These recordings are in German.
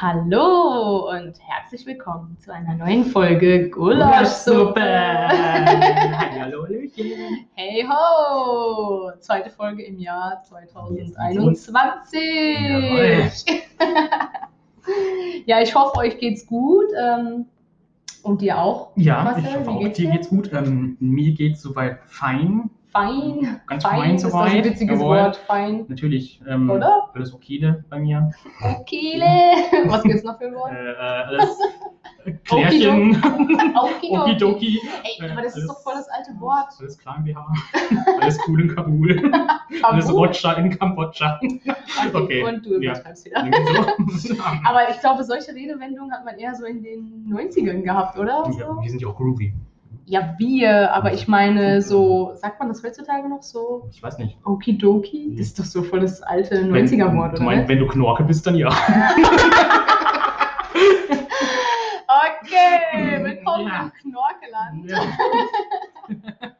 Hallo und herzlich willkommen zu einer neuen Folge Gulaschsuppe. Hallo, Hallöchen. Hey ho! Zweite Folge im Jahr 2021. Jawohl. ja, ich hoffe, euch geht's gut. ähm, Und dir auch? Ja, Marcel, ich hoffe auch, dir? geht's gut. Ähm, mir geht's soweit fein. Fein. Ganz Fein fein ist das soweit. ein witziges Jawohl. Wort. Fein. Natürlich. Ähm, Oder? Alles okay bei mir. Okile. Was gibt's noch für ein Wort? Äh, äh, alles Klärchen. Okidoki. Okidoki. Ey, aber das ist Alles- doch voll das alte Wort. Alles klar im BH. Alles cool in Kabul. Alles. Rotscha in Kambodscha. Okay. Okay, Und du ja. übertreibst wieder. Irgendwie so. Aber ich glaube, solche Redewendungen hat man eher so in den 90ern gehabt, oder? ja, wir sind ja auch groovy. Ja, wir, aber ich meine, so, sagt man das heutzutage noch so? Ich weiß nicht. Okidoki? Das ist doch so voll das alte Wenn- 90er-Wort, du oder? meinst, wenn du Knorke bist, dann ja. Okay, willkommen Ja. im Knorkeland. ja.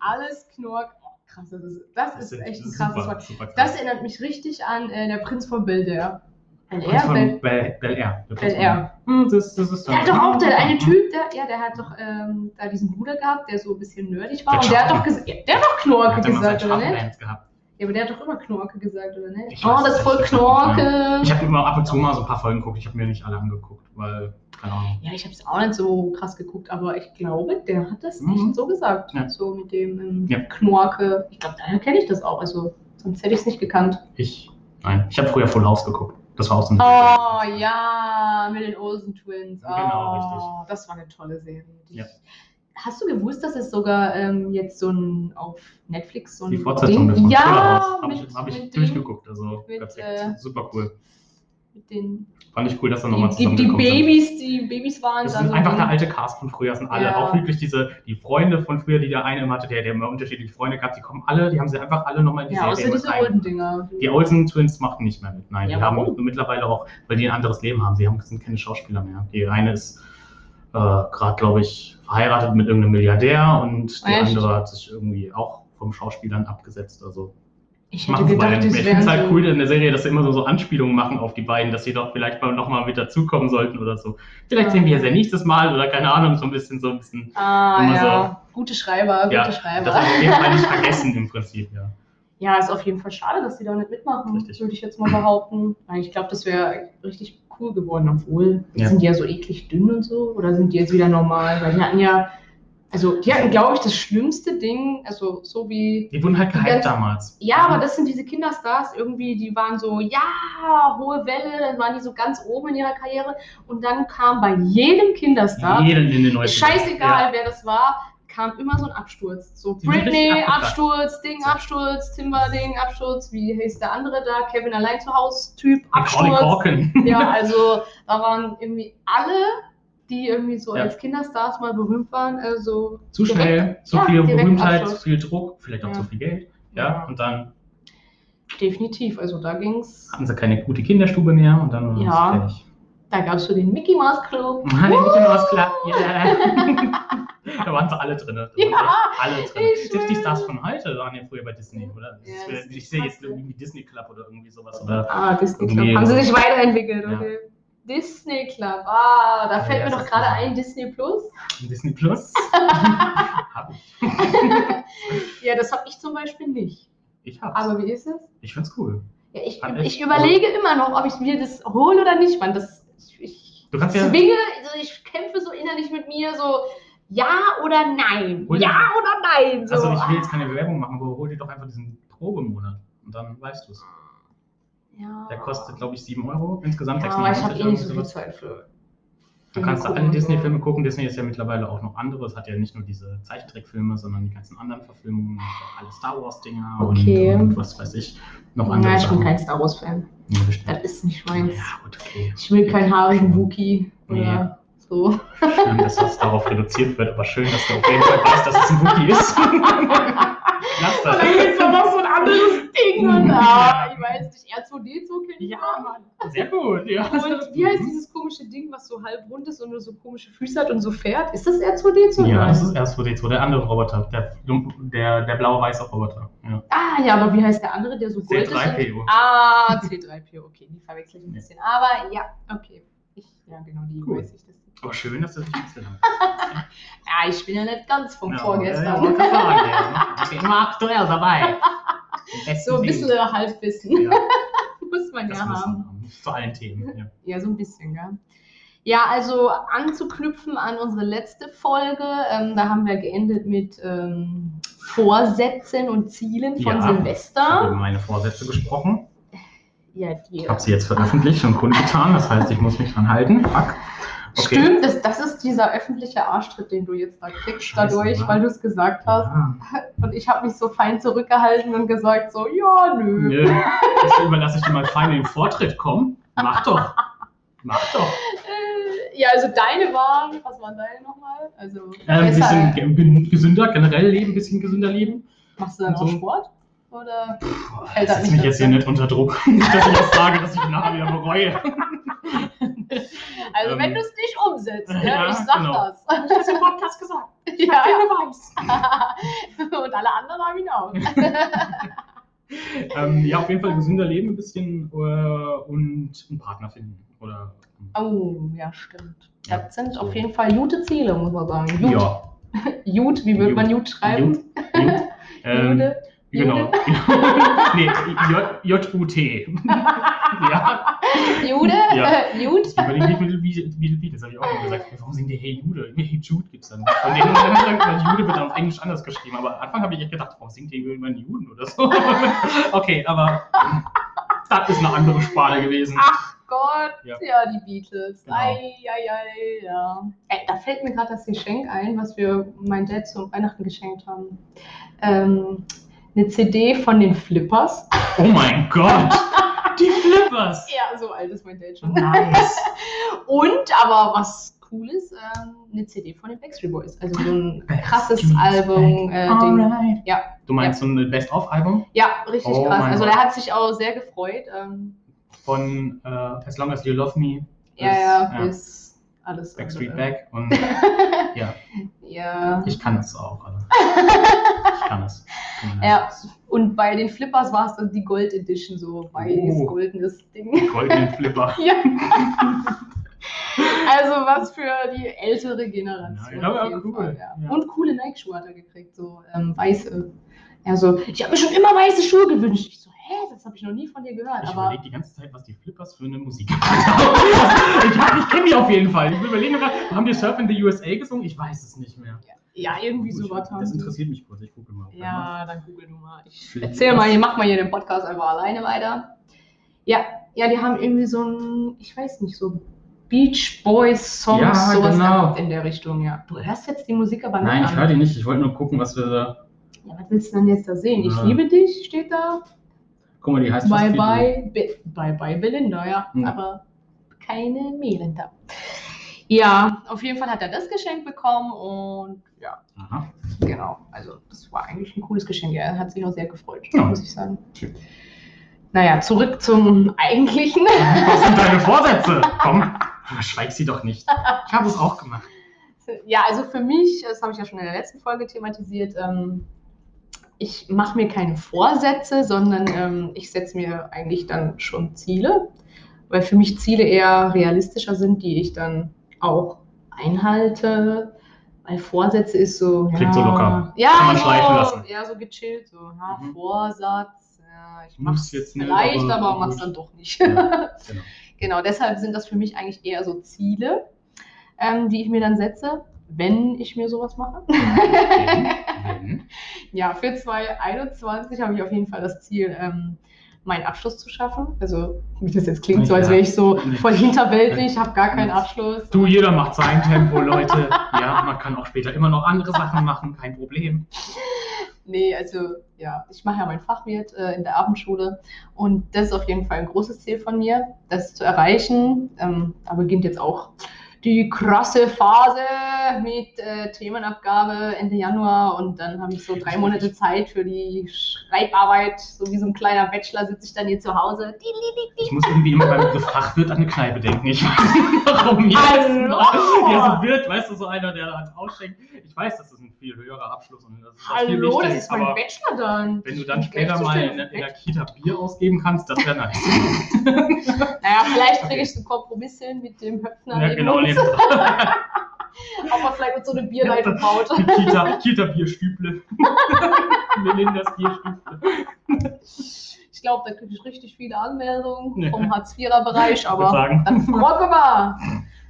Alles Knork. Oh, krass, das ist, das ist sind- echt ein das ist krasses super, Wort. super krass. Das erinnert mich richtig an äh, der Prinz von Bel Air. Bel Air? Bel Bel, Bel Air. Der Bel Air. Hm, Das, das ist Der hat doch auch der eine Typ, der, ja, der hat doch ähm, da diesen Bruder gehabt, der so ein bisschen nerdig war. Der und der hat doch gesagt, der hat doch Knorke hat gesagt, oder nicht? Gehabt. Ja, aber der hat doch immer Knorke gesagt, oder nicht? Ich Oh, weiß das ist voll nicht. Knorke. Ich habe immer ab und zu mal so ein paar Folgen geguckt. Ich habe mir nicht alle angeguckt, weil, keine Ahnung. Ja, ich habe es auch nicht so krass geguckt, aber ich glaube, der hat das Mhm. echt so gesagt. Ja. So mit dem ähm, Ja. Knorke. Ich glaube, daher kenne ich das auch. Also, sonst hätte ich es nicht gekannt. Ich, nein. Ich habe früher Full House geguckt. Das war auch so eine Oh ja, mit den Olsen Twins. Oh, Genau, richtig. Das war eine tolle Serie. Ja. Hast du gewusst, dass es sogar ähm, jetzt so ein auf Netflix so ein Die Fortsetzung Ding- davon. Ja. Habe ich, hab ich durchgeguckt. Also, mit, perfekt. äh, Super cool. mit den Fand ich cool, dass er nochmal die, die, die zusammengekommen sind. Babys, die Babys waren Das dann sind so einfach der alte Cast von früher, das sind alle. Ja. Auch wirklich diese, die Freunde von früher, die der eine immer hatte, der, der immer unterschiedliche Freunde gehabt, die kommen alle, die haben sie einfach alle nochmal in die Ja, außer Serie mit diese alten Dinger. Die Olsen Twins machten nicht mehr mit. Nein, Ja, die haben warum? mittlerweile auch, weil die ein anderes Leben haben. Sie haben, sind keine Schauspieler mehr. Die eine ist äh, gerade, glaube ich, verheiratet mit irgendeinem Milliardär und die Echt? andere hat sich irgendwie auch vom Schauspielern abgesetzt. Also Ich hätte machen gedacht, das es halt so, cool in der Serie, dass sie immer so, so Anspielungen machen auf die beiden, dass sie doch vielleicht mal nochmal mit dazukommen sollten oder so. Vielleicht Ja. sehen wir ja sie nächstes Mal oder keine Ahnung, so ein bisschen, so ein bisschen. Ah, ja. Gute Schreiber, gute Ja, das Schreiber. auf jeden Fall nicht vergessen im Prinzip, ja. Ja, ist auf jeden Fall schade, dass die da nicht mitmachen, Richtig. würde ich jetzt mal behaupten. Ich glaube, das wäre richtig cool geworden, obwohl Ja. sind die ja so eklig dünn und so oder sind die jetzt wieder normal? Weil die hatten ja, also die hatten, glaube ich, das schlimmste Ding, also so wie Die wurden halt gehypt damals. Ja, aber das sind diese Kinderstars irgendwie, die waren so, ja, hohe Welle, dann waren die so ganz oben in ihrer Karriere und dann kam bei jedem Kinderstar, Jeden in den 90ern. scheißegal wer das war, kam immer so ein Absturz. So Die Britney. Absturz, Ding, Absturz, Timber-Ding, Absturz, wie hieß der andere da, Kevin allein zu Hause, Typ, Absturz. Ja, also da waren irgendwie alle, die irgendwie so Ja. als Kinderstars mal berühmt waren, also Zu direkt- schnell, zu ja, viel Berühmtheit, Abschluss. zu viel Druck, vielleicht auch zu viel Geld. Ja, und dann definitiv, also da ging's. hatten sie keine gute Kinderstube mehr und dann war Ja. Da gab es so den Mickey Mouse Club. Mann, der Mickey Mouse Club, yeah. da waren sie alle drin. Da Ja, alle drin. Selbst die. Stars von heute waren ja früher bei Disney, oder? Ja, ich sehe jetzt krass, irgendwie Disney Club oder irgendwie sowas. Oder Ah, Disney Club. Haben sie sich weiterentwickelt, Ja. Disney Club. Ah, da Ja, fällt ja, mir doch gerade ein Disney Plus. Disney Plus. hab ich. ja, das habe ich zum Beispiel nicht. Ich hab's. Aber wie ist es? ich find's cool. Ja, ich, echt- ich überlege immer noch, ob ich mir das hole oder nicht, man. Das, ich, ich Du kannst ja. zwinge, also ich kämpfe so innerlich mit mir, so ja oder nein. Dir- Ja oder nein. So. Also ich will ah. jetzt keine Werbung machen, aber hol dir doch einfach diesen Probemonat und dann weißt du es. Ja. Der kostet, glaube ich, 7 Euro insgesamt. Ja, aber ich habe 96 eh nicht so viel. Zeit für. Dann kannst du alle. Disney-Filme gucken. Disney ist ja mittlerweile auch noch andere. Es hat ja nicht nur diese Zeichentrickfilme, sondern die ganzen anderen Verfilmungen, auch alle Star Wars-Dinger Okay. und, und was weiß ich. Noch andere Ja, ich bin Sachen. kein Star Wars-Fan. Bestimmt. Das ist nicht meins. Ja, gut, okay. Ich will keinen haarigen Wookie Nee. oder so. Schön, dass das darauf reduziert wird, aber schön, dass du auf jeden Fall weißt, dass es ein Wookie ist. Und dann gibt es noch so ein anderes Ding. Und, ah, ich weiß nicht, R2D2 kenne ich Ja. Mann. Sehr gut. Ja. Und wie heißt dieses komische Ding, was so halb rund ist und nur so komische Füße hat und so fährt? Ist das R2D2? Ja, das ist R2D2, der andere Roboter, der, der, der blaue-weiße Roboter. Ja. Ah, ja, aber wie heißt der andere, der so gold ist? C3PO. Ah, C3PO, okay, die verwechsel ich ein bisschen. Aber ja, okay. Ich, ja, genau, die Cool. weiß ich. Aber schön, dass du dich nicht gelernt Ja, ich bin ja nicht ganz vom hast. Vorgestern. Ja, ja, sagen, ja. Ich bin immer aktuell dabei. so ein bisschen Halbwissen Ja, muss man das ja haben. haben. Zu allen Themen. Ja. Ja, so ein bisschen, ja. Ja, also anzuknüpfen an unsere letzte Folge, ähm, da haben wir geendet mit ähm, Vorsätzen und Zielen von Ja. Ich habe Silvester. über meine Vorsätze gesprochen. Ja, die. Ich habe sie jetzt veröffentlicht und kundgetan. Das heißt, ich muss mich dran halten. Fuck. Okay. Stimmt, das, das ist dieser öffentliche Arschtritt, den du jetzt da kriegst Scheiße, dadurch, ne? weil du es gesagt hast. Ja. Und ich habe mich so fein zurückgehalten und gesagt so, ja, nö. Nö, das überlasse ich dir mal fein in den Vortritt. Komm, mach doch. Mach doch. Äh, ja, also deine waren, was waren deine nochmal? Also Äh, ein bisschen ge- gesünder, generell leben, ein bisschen gesünder leben. machst du dann auch so. Sport? Oder? Boah, Fällt das nicht mich jetzt hier nicht unter Druck. Nicht, dass ich jetzt sage, dass ich nachher wieder bereue. Also Ähm, wenn du es nicht umsetzt, ja, ja, ich sag genau. das. Ich hab's im Podcast gesagt. ja. Beweis. und alle anderen haben ihn auch. Ähm, ja, auf jeden Fall gesünder leben ein bisschen äh, und einen Partner finden. Oder Oh, ja, stimmt. Ja, Das sind so. auf jeden Fall gute Ziele, muss man sagen. Gut. ja, Gut, wie Gut. man Gut schreiben? Gut. Ähm, Jude. Genau. nee, J-U-T. ja. Jude? Ja. Äh, Jud? Ich überlege nicht mit wie, wie, wie, das habe ich auch mal gesagt. Warum sind die Hey Jude? Hey Jude gibt es dann nicht. Von denen gesagt, Jude wird dann auf Englisch anders geschrieben. Aber am Anfang habe ich echt gedacht, warum singt die immer Juden oder so? okay, aber das ist eine andere Sparte gewesen. Ach Gott, ja, Ja. die Beatles. Genau. Ei, ei, ei, ja. Ey, da fällt mir gerade das Geschenk ein, was wir mein Dad zu Weihnachten geschenkt haben. Ähm, eine CD von den Flippers. Oh mein Gott! Die Flippers! Ja, so alt ist mein Dad schon. Nice! Und, aber was cool ist, ähm, eine CD von den Backstreet Boys. Also so ein krasses Backstreet's Album. Äh. Alright. Ja. Du meinst so ein Best-of-Album Ja, richtig Oh krass. Also der hat sich auch sehr gefreut. Ähm, von äh, As Long As You Love Me ja, bis, ja, bis alles. Backstreet. Back und ja, Ja. ich kann es auch. Also. Ich kann es. Ja, und bei den Flippers war es dann die Gold Edition, so weiß, Oh. goldenes Ding. Goldenen Flipper. Ja. Also was für die ältere Generation. Ja, jeden cool. Fall, ja. Ja. Und coole Nike-Schuhe hat er gekriegt, so ähm, weiße. Also, ich habe mir schon immer weiße Schuhe gewünscht. Ich so, hä, das habe ich noch nie von dir gehört. Ich überlege die ganze Zeit, was die Flippers für eine Musik haben. ich ich kenne die auf jeden Fall. Ich überlege gerade, haben die Surf in the USA gesungen? Ich weiß es nicht mehr. ja, irgendwie Gut, sowas Das sie. interessiert mich kurz. Ich gucke mal. Ja, dann google du mal. Ich Flippers. erzähl mal, ihr macht mal hier den Podcast einfach alleine weiter. Ja, ja, die haben irgendwie so ein, ich weiß nicht, so Beach Boys Songs, Ja, sowas genau. in der Richtung, ja. Du hörst jetzt die Musik aber nicht Nein, ich höre die nicht. Ich wollte nur gucken, was wir da. Ja, was willst du denn jetzt da sehen? Ich Ja. liebe dich, steht da. Guck mal, die heißt Bye bye, Be bye bye Belinda, ja. Hm. Aber keine Melinda. Ja, auf jeden Fall hat er das Geschenk bekommen und ja, Aha. genau. Also das war eigentlich ein cooles Geschenk. Er hat sich auch sehr gefreut, Ja. muss ich sagen. Schön. Naja, zurück zum eigentlichen. Was sind deine Vorsätze? Komm, schweig sie doch nicht. Ich habe es auch gemacht. Ja, also für mich, das habe ich ja schon in der letzten Folge thematisiert, ähm, ich mache mir keine Vorsätze, sondern ähm, ich setze mir eigentlich dann schon Ziele, weil für mich Ziele eher realistischer sind, die ich dann auch einhalte. Weil Vorsätze ist so. Klingt so locker. Ja, Kann man so, schleifen lassen. Ja, so gechillt. So, ja, Mhm. Vorsatz. Ja, ich mach's jetzt nicht, vielleicht, aber aber mach's gut. dann doch nicht. Ja, genau. Genau, deshalb sind das für mich eigentlich eher so Ziele, ähm, die ich mir dann setze, wenn ich mir sowas mache. Ja, für 2021 habe ich auf jeden Fall das Ziel, ähm, meinen Abschluss zu schaffen. Also, wie das jetzt klingt, so als wäre ich so voll hinterweltlich, habe gar keinen Abschluss. Du, jeder macht sein Tempo, Leute. Ja, man kann auch später immer noch andere Sachen machen, kein Problem. Nee, also ja, ich mache ja mein Fachwirt äh, in der Abendschule und das ist auf jeden Fall ein großes Ziel von mir, das zu erreichen. Ähm, da beginnt jetzt auch die krasse Phase mit äh, Themenabgabe Ende Januar und dann habe ich so drei Monate Zeit für die Schreibarbeit. So wie so ein kleiner Bachelor sitze ich dann hier zu Hause. Ich muss irgendwie immer beim Fachwirt an eine Kneipe denken. Ich weiß nicht warum jetzt. Hallo! Ja, so Wirt, weißt du, so einer, der dann ausschenkt. Ich weiß, das ist ein viel höherer Abschluss und das ist Hallo, das wichtig, ist mein Bachelor dann. wenn du dann später mal in, in der. Kita Bier ausgeben kannst, das wäre nice. Naja, vielleicht kriege Okay. ich so Kompromisse hin mit dem Höpfner. ja, genau. neben- Aber vielleicht mit so eine Bierleitung baut. Die Kita, Kita Bierstüble. Melindas Bierstüble. Ich glaube, da kriege ich richtig viele Anmeldungen Ja. vom Hartz-IV-Bereich, aber dann gucken wir mal.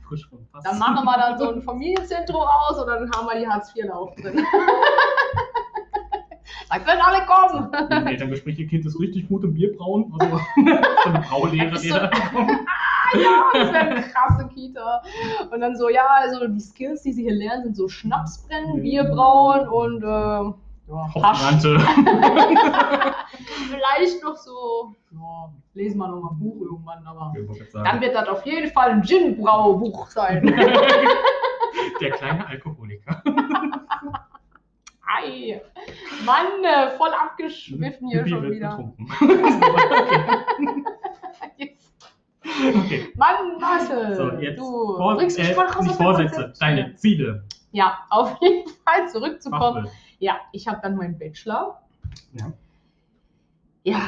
frisch von Fass. Dann machen wir dann so ein Familienzentrum aus und dann haben wir die Hartz-IV-Lauf drin. da können alle kommen. Im Elterngespräch, ihr Kind ist richtig gut im Bierbrauen. Also, so eine Braulehre, die da kommt. Ja, das wäre eine krasse Kita. Und dann so, ja, also die Skills, die sie hier lernen, sind so Schnapsbrennen, Bierbrauen und äh, ja. Vielleicht noch so, ja, lesen wir noch mal ein Buch irgendwann, aber dann wird das auf jeden Fall ein Gin-Braubuch sein. Der kleine Alkoholiker. Ei, Mann, äh, voll abgeschwiffen hier Pipi schon wieder. betrunken. Okay. Mann, Marcel, So, jetzt du Vor bringst mich äh, voll raus nicht aus dem Vorsätze, deine Ziele. Ja, auf jeden Fall zurückzukommen. Ja, ich habe dann meinen Bachelor. Ja. Ja,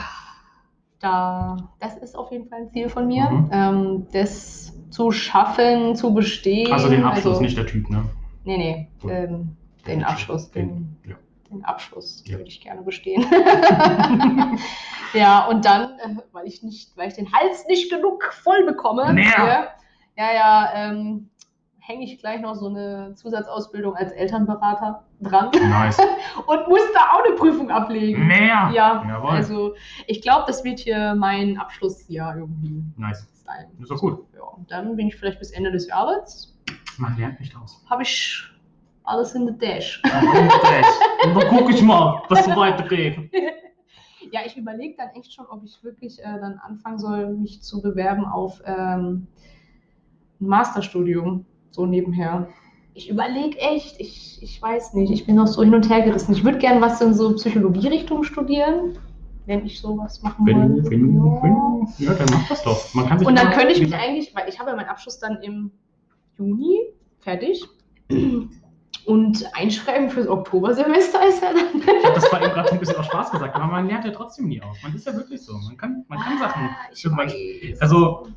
da, das ist auf jeden Fall ein Ziel von mir, Mhm. ähm, das zu schaffen, zu bestehen. Also den Abschluss, Also- nicht der Typ, ne? Nee, nee, ähm, den Abschluss, den, ja. Den Abschluss Ja. würde ich gerne bestehen. ja, und dann, äh, weil ich nicht, weil ich den Hals nicht genug voll bekomme, Mehr. hier, ja, ja, ähm, hänge ich gleich noch so eine Zusatzausbildung als Elternberater dran Nice. und muss da auch eine Prüfung ablegen. Mehr. Ja, Jawohl. also ich glaube, das wird hier mein Abschlussjahr irgendwie Nice. sein. Ist doch gut. Ja, und dann bin ich vielleicht bis Ende des Jahres, Man lernt nicht aus. habe ich alles in the Dash. Und dann guck ich mal, was so weitergeht. Ja, ich überlege dann echt schon, ob ich wirklich äh, dann anfangen soll, mich zu bewerben auf ähm, ein Masterstudium, so nebenher. Ich überlege echt, ich, ich weiß nicht, ich bin noch so hin und her gerissen. Ich würde gerne was in so Psychologie-Richtung studieren, wenn ich sowas machen Wenn wollte. du, wenn du, Ja. wenn ja, dann mach das doch. Man kann sich Und dann könnte ich mich eigentlich, weil ich habe ja meinen Abschluss dann im Juni fertig. Und einschreiben fürs Oktobersemester ist ja dann. Ich habe das zwar eben gerade so ein bisschen aus Spaß gesagt, aber man lernt ja trotzdem nie aus. Man ist ja wirklich so. Man kann, man kann Sachen. Ah, irgendwann- weiß. Also,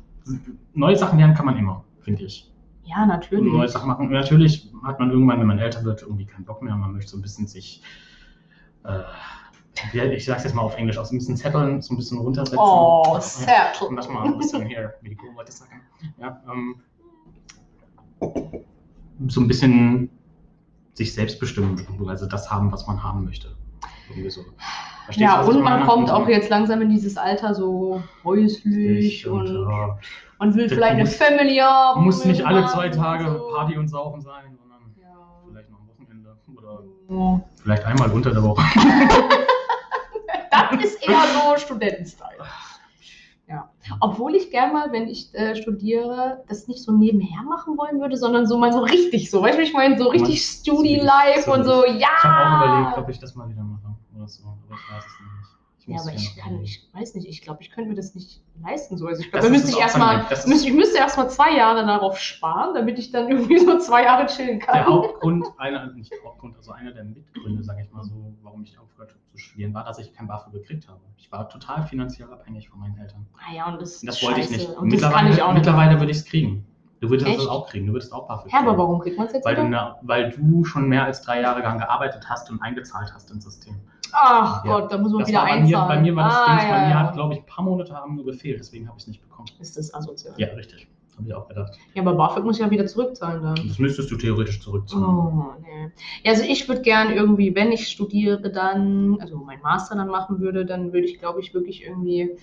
neue Sachen lernen kann man immer, finde ich. Ja, natürlich. neue Sachen machen. Und natürlich hat man irgendwann, wenn man älter wird, irgendwie keinen Bock mehr. Man möchte so ein bisschen sich, äh, ich sag's jetzt mal auf Englisch, aus ein bisschen zetteln, so ein bisschen runtersetzen. Oh, settle. Und das mal ein bisschen hier, wie die Leute sagen. Ja, ähm, so ein bisschen sich selbst bestimmen, also das haben, was man haben möchte. So. Ja, und man kommt So auch jetzt langsam in dieses Alter so häuslich ich und, und ja, man will vielleicht eine muss- Family haben. muss nicht alle zwei Tage und so. Party und Saufen sein, sondern Ja. vielleicht noch am Wochenende oder Ja. vielleicht einmal unter der Woche. Das ist eher so Studentenstyle. Obwohl ich gern mal, wenn ich äh, studiere, das nicht so nebenher machen wollen würde, sondern so mal so richtig so. Weißt du, ich meine? So richtig Studi-Life so und so, ja. Ich habe auch überlegt, ob ich das mal wieder mache oder so, aber ich weiß es nicht. Ja, aber ich kann, ich weiß nicht, ich glaube, ich könnte mir das nicht leisten. So. Also ich Das glaube, da müsste ich erstmal. Das müsste, ich müsste erstmal zwei Jahre darauf sparen, damit ich dann irgendwie so zwei Jahre chillen kann. Der Hauptgrund, einer, nicht der Hauptgrund, also einer der Mitgründe, sage ich mal so, warum ich aufgehört habe zu studieren, war, dass ich kein BAföG gekriegt habe. Ich war total finanziell abhängig von meinen Eltern. Ah ja, und das, Das ist wollte ich nicht. Und das mittlerweile kann ich auch nicht. mittlerweile würde ich es kriegen. Du würdest Echt? das auch kriegen. Du würdest auch BAföG Ja, aber kriegen. warum kriegt man es jetzt Weil wieder? weil du schon mehr als drei Jahre daran gearbeitet hast und eingezahlt hast ins System. Ach Ja. Gott, da muss man Das wieder war bei, mir, bei mir war das ah, Ding, ja, bei mir hat, glaube ich, ein paar Monate haben nur gefehlt, deswegen habe ich es nicht bekommen. Ist das asozial? Ja, richtig. Habe ich auch gedacht. Ja, aber BAföG muss ich ja wieder zurückzahlen dann. Das müsstest du theoretisch zurückzahlen. Oh, nee. Ja, also ich würde gern irgendwie, wenn ich studiere, dann, also mein Master dann machen würde, dann würde ich, glaube ich, wirklich irgendwie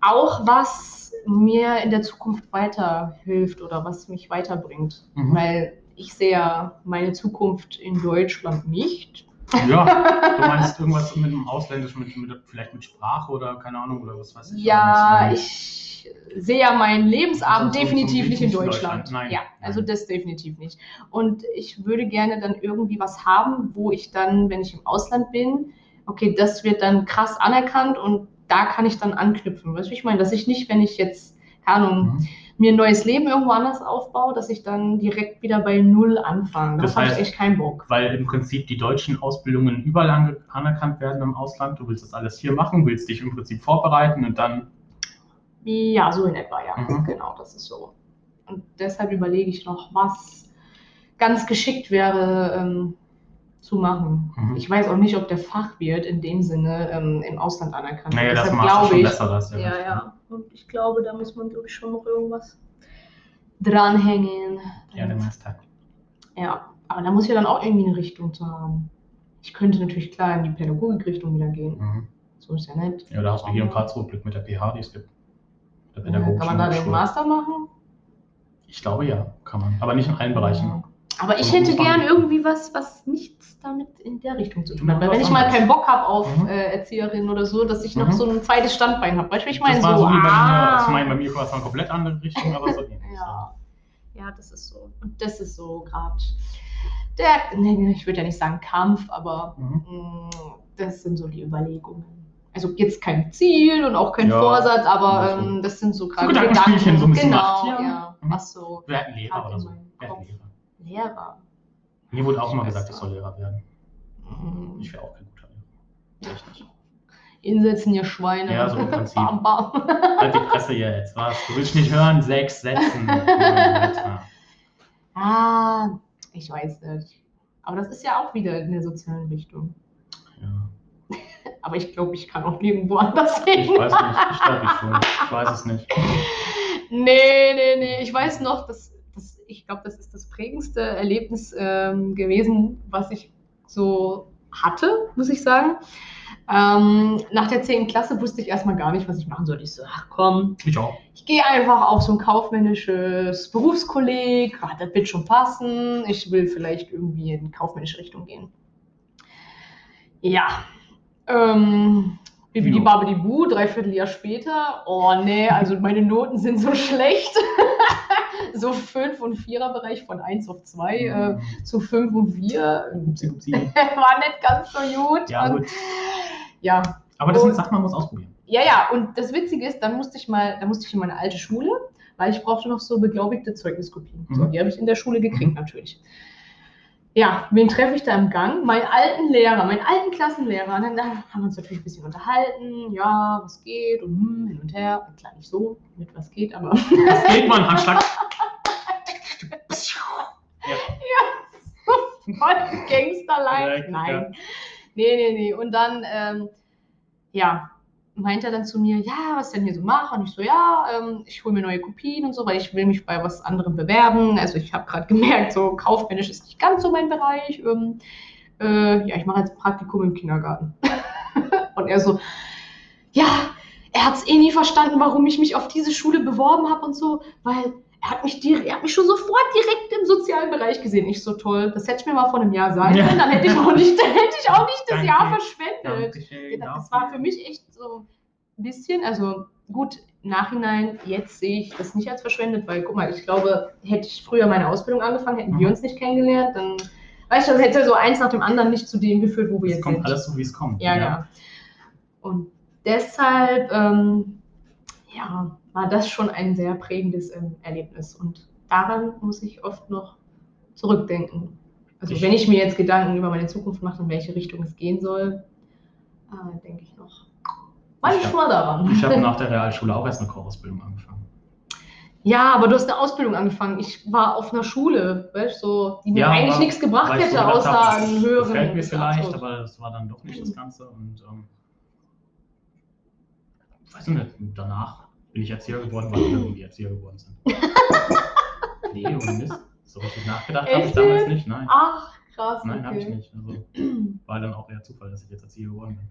auch was mir in der Zukunft weiterhilft oder was mich weiterbringt. Mhm. Weil ich sehe ja meine Zukunft in Deutschland nicht. Ja, du meinst irgendwas mit dem Ausländischen, mit, mit, vielleicht mit Sprache oder keine Ahnung oder was weiß ich. Ja, ich sehe ja meinen Lebensabend definitiv nicht in Deutschland. Deutschland, nein. Ja, also das definitiv nicht. Und ich würde gerne dann irgendwie was haben, wo ich dann, wenn ich im Ausland bin, okay, das wird dann krass anerkannt und da kann ich dann anknüpfen. Weißt du, ich meine, dass ich nicht, wenn ich jetzt, keine Ahnung, Mhm. Mir ein neues Leben irgendwo anders aufbaue, dass ich dann direkt wieder bei Null anfange. Das, Das habe ich heißt- echt keinen Bock. Weil im Prinzip die deutschen Ausbildungen überall anerkannt werden im Ausland. Du willst das alles hier machen, willst dich im Prinzip vorbereiten und dann. Ja, so in etwa, ja. Mhm. Genau, das ist so. Und deshalb überlege ich noch, was ganz geschickt wäre ähm, zu machen. Mhm. Ich weiß auch nicht, ob der Fachwirt in dem Sinne ähm, im Ausland anerkannt Naja, wird. das Deshalb du glaube schon ich, besser, das Ja, ja. Und ich glaube, da muss man, glaube ich, schon noch irgendwas dranhängen. Ja, der Meister. Ja, aber da muss ja dann auch irgendwie eine Richtung zu haben. Ich könnte natürlich klar in die Pädagogikrichtung wieder gehen. Mhm. So ist ja nett. Ja, da hast du hier in Karlsruhe Glück mit der PH, die es gibt. Der Ja, kann man da den. Master machen? Ich glaube ja, kann man. Aber nicht in allen Bereichen. Ja. Aber ich Aber hätte gern irgendwie was, was nichts damit in der Richtung zu tun hat. Weil wenn ich mal keinen Bock habe auf Mhm. äh, Erzieherin oder so, dass ich noch Mhm. so ein zweites Standbein habe. Weißt du, ich meine? so, so, wie bei mir. ah. Ich meine, bei mir war es eine komplett andere Richtung, aber so ähnlich. Ja. ja, das ist so. Und das ist so gerade der, nee, ich würde ja nicht sagen Kampf, aber Mhm. mh, das sind so die Überlegungen. Also jetzt kein Ziel und auch kein Ja, Vorsatz, aber also ähm, das sind so gerade Gedankenspielchen, so ein bisschen genau, ja. Mhm. Was so Wir hatten Lehrer oder so. Wir hatten. Lehrer. Lehrer. Mir wurde auch mal gesagt, ich soll Lehrer werden. Mhm. Ich wäre auch kein guter Lehrer. Nicht. Insetzen, ihr Schweine. Ja, so im Prinzip. bam, bam. Halt die Presse jetzt, was? Du willst nicht hören? Sechs Sätzen. Ah, ich weiß nicht. Aber das ist ja auch wieder in der sozialen Richtung. Ja. Aber ich glaube, ich kann auch nirgendwo anders hin. Ich weiß nicht, ich glaube ich schon. Ich weiß es nicht. Nee, nee, nee. Ich weiß noch, dass ich glaube, das ist das prägendste Erlebnis ähm, gewesen, was ich so hatte, muss ich sagen. Ähm, nach der 10. Klasse wusste ich erstmal gar nicht, was ich machen soll. Ich so, ach komm, Ich ich gehe einfach auf so ein kaufmännisches Berufskolleg. Ah, das wird schon passen. Ich will vielleicht irgendwie in kaufmännische Richtung gehen. Ja. Ähm, Bibi die Jo. Babidi Bu, dreiviertel Jahr später. Oh nee, also meine Noten sind so schlecht. so 5 und 4er Bereich von 1 auf 2 äh, zu 5 und 4. Upsi, upsi. War nicht ganz so gut. Ja, Und- gut. ja, Aber das Und- sind Sachen, man muss ausprobieren. ja, ja, und das Witzige ist, dann musste ich mal, dann musste ich in meine alte Schule, weil ich brauchte noch so beglaubigte Zeugniskopien. So, Mhm. die habe ich in der Schule gekriegt natürlich. Ja, wen treffe ich da im Gang? Meinen alten Lehrer, meinen alten Klassenlehrer. Und dann da haben wir uns natürlich ein bisschen unterhalten, ja, was geht und hm, hin und her. Und klar nicht so, mit was geht, aber Das geht man, Handschlag. Ja. voll Gangster-like. Nein. ja. Nee, nee, nee. Und dann, ähm, ja, meint er dann zu mir, ja, was denn hier so mache? Und ich so, ja, ähm, ich hole mir neue Kopien und so, weil ich will mich bei was anderem bewerben. Also ich habe gerade gemerkt, so kaufmännisch ist nicht ganz so mein Bereich. Ähm, äh, ja, ich mache jetzt Praktikum im Kindergarten. und er so, ja, er hat es eh nie verstanden, warum ich mich auf diese Schule beworben habe und so, weil er hat mich, direkt, er hat mich schon sofort direkt im sozialen Bereich gesehen. Ich so toll, das hätte ich mir mal vor einem Jahr sagen Ja. können, dann hätte ich auch nicht, dann hätte ich auch nicht das Danke. Jahr verschwendet. Dankeschön. Das war für mich echt so ein bisschen, also gut, im Nachhinein, jetzt sehe ich das nicht als verschwendet, weil guck mal, ich glaube, hätte ich früher meine Ausbildung angefangen, hätten wir Mhm. uns nicht kennengelernt, dann, weißt du, das hätte so eins nach dem anderen nicht zu dem geführt, wo wir Es jetzt kommt sind. alles so, wie es kommt. Ja, ja. Und deshalb, ähm, ja, war das schon ein sehr prägendes ähm, Erlebnis. Und daran muss ich oft noch zurückdenken. Also Ich- wenn ich mir jetzt Gedanken über meine Zukunft mache, in welche Richtung es gehen soll, äh, denke ich noch manchmal daran. Ich habe nach der Realschule auch erst eine Kochausbildung angefangen. Ja, aber du hast eine Ausbildung angefangen. Ich war auf einer Schule, weißt du, so, die mir Ja, eigentlich nichts gebracht so hätte, gedacht außer hab, einen das höheren. Gefällt mir vielleicht, aber das war dann doch nicht das Ganze. Und ähm, weiß ich nicht, danach bin ich Erzieher geworden, weil alle irgendwie Erzieher geworden sind. nee, ohne Mist. So richtig nachgedacht habe ich damals nicht. Nein, Ach, krass. nein, habe ich okay. nicht. Also war dann auch eher Zufall, dass ich jetzt Erzieher geworden bin.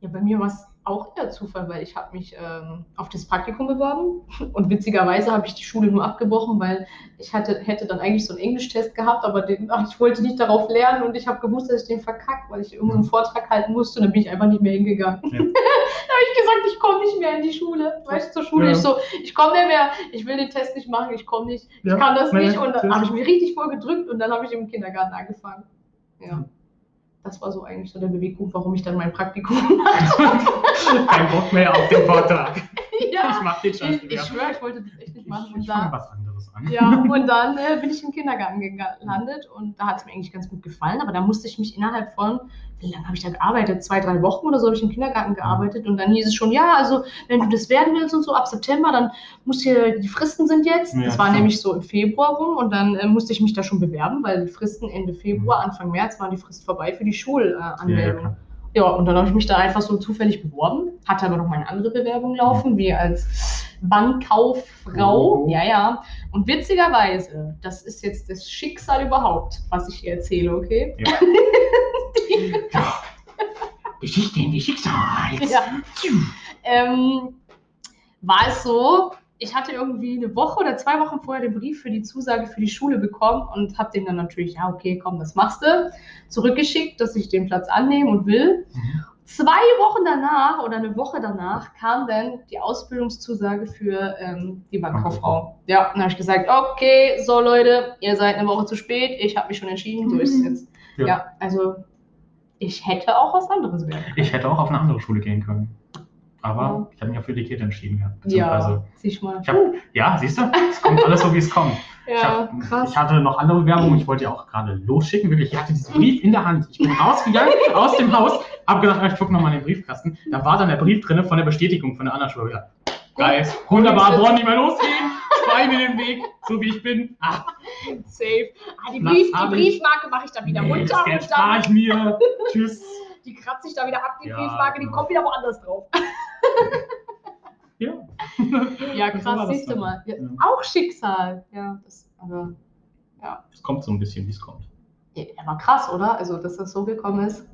Ja, bei mir war es auch eher Zufall, weil ich habe mich ähm, auf das Praktikum beworben und witzigerweise habe ich die Schule nur abgebrochen, weil ich hatte, hätte dann eigentlich so einen Englisch-Test gehabt, aber den, ach, ich wollte nicht darauf lernen und ich habe gewusst, dass ich den verkackt, weil ich irgendeinen Vortrag halten musste und dann bin ich einfach nicht mehr hingegangen. Ja. da habe ich gesagt, ich komme nicht mehr in die Schule. Weißt du, zur Schule. Ja. Ich so, ich komme nicht mehr, ich will den Test nicht machen, ich komme nicht, ich Ja, kann das nicht. Und dann habe ich mir richtig voll gedrückt und dann habe ich im Kindergarten angefangen. Ja. Das war so eigentlich so der Beweggrund, warum ich dann mein Praktikum gemacht habe. Kein Bock mehr auf den Vortrag. ja. Ich mach den Scheiß Ich, ich schwöre, ich wollte das echt nicht machen. Ich, ich fange da, was anderes an. ja, und dann äh, bin ich im Kindergarten gelandet und da hat es mir eigentlich ganz gut gefallen. Aber da musste ich mich innerhalb von, wie lange habe ich da gearbeitet? Zwei, drei Wochen oder so habe ich im Kindergarten gearbeitet. Und dann hieß es schon, ja, also wenn du das werden willst und so ab September, dann musst du, die Fristen sind jetzt. Ja, das war stimmt. nämlich so im Februar rum und dann äh, musste ich mich da schon bewerben, weil die Fristen Ende Februar. Anfang März war die Frist vorbei für die Schulanmeldung. Ja, ja, Ja, ja, und dann habe ich mich da einfach so zufällig beworben, hatte aber noch meine andere Bewerbung laufen, wie als Bankkauffrau. Oh. Ja, ja. Und witzigerweise, das ist jetzt das Schicksal überhaupt, was ich hier erzähle, okay? Geschichte in die Schicksal. Ja. Ähm, war es so, ich hatte irgendwie eine Woche oder zwei Wochen vorher den Brief für die Zusage für die Schule bekommen und habe den dann natürlich, ja, okay, komm, das machst du, zurückgeschickt, dass ich den Platz annehmen und will. Mhm. Zwei Wochen danach oder eine Woche danach kam dann die Ausbildungszusage für ähm, die Bankkauffrau. Ja, und dann habe ich gesagt, okay, so Leute, ihr seid eine Woche zu spät, ich habe mich schon entschieden, so ist es jetzt. Ja. Ja. also ich hätte auch was anderes werden können. Ich hätte auch auf eine andere Schule gehen können. Aber ich habe mich auch für die Kette entschieden. Ja, Ja, Beziehungsweise- sieh mal. Ich hab, ja, siehst du? Es kommt alles so, wie es kommt. Ich, ja, hab, krass. ich hatte noch andere Bewerbungen, ich wollte ja auch gerade losschicken, wirklich. Ich hatte diesen Brief in der Hand. Ich bin rausgegangen aus dem Haus, habe gedacht, ah, ich gucke nochmal in den Briefkasten. Da war dann der Brief drin von der Bestätigung von der anderen Schule. Ja, geil, wunderbar, wollen nicht mehr losgehen, spare mir den Weg, so wie ich bin. Ah, Safe. Ah, die, Brief, die ich? Briefmarke mache ich dann wieder nee, runter das Geld spare ich mir. Tschüss. Die kratze ich da wieder ab, die Ja, Briefmarke, die genau. kommt wieder woanders drauf. Ja. Ja, krass, siehst du mal. Ja, Ja. Auch Schicksal. Ja, das, aber, ja. Es kommt so ein bisschen, wie es kommt. ja, aber krass, oder? Also, dass das so gekommen ist.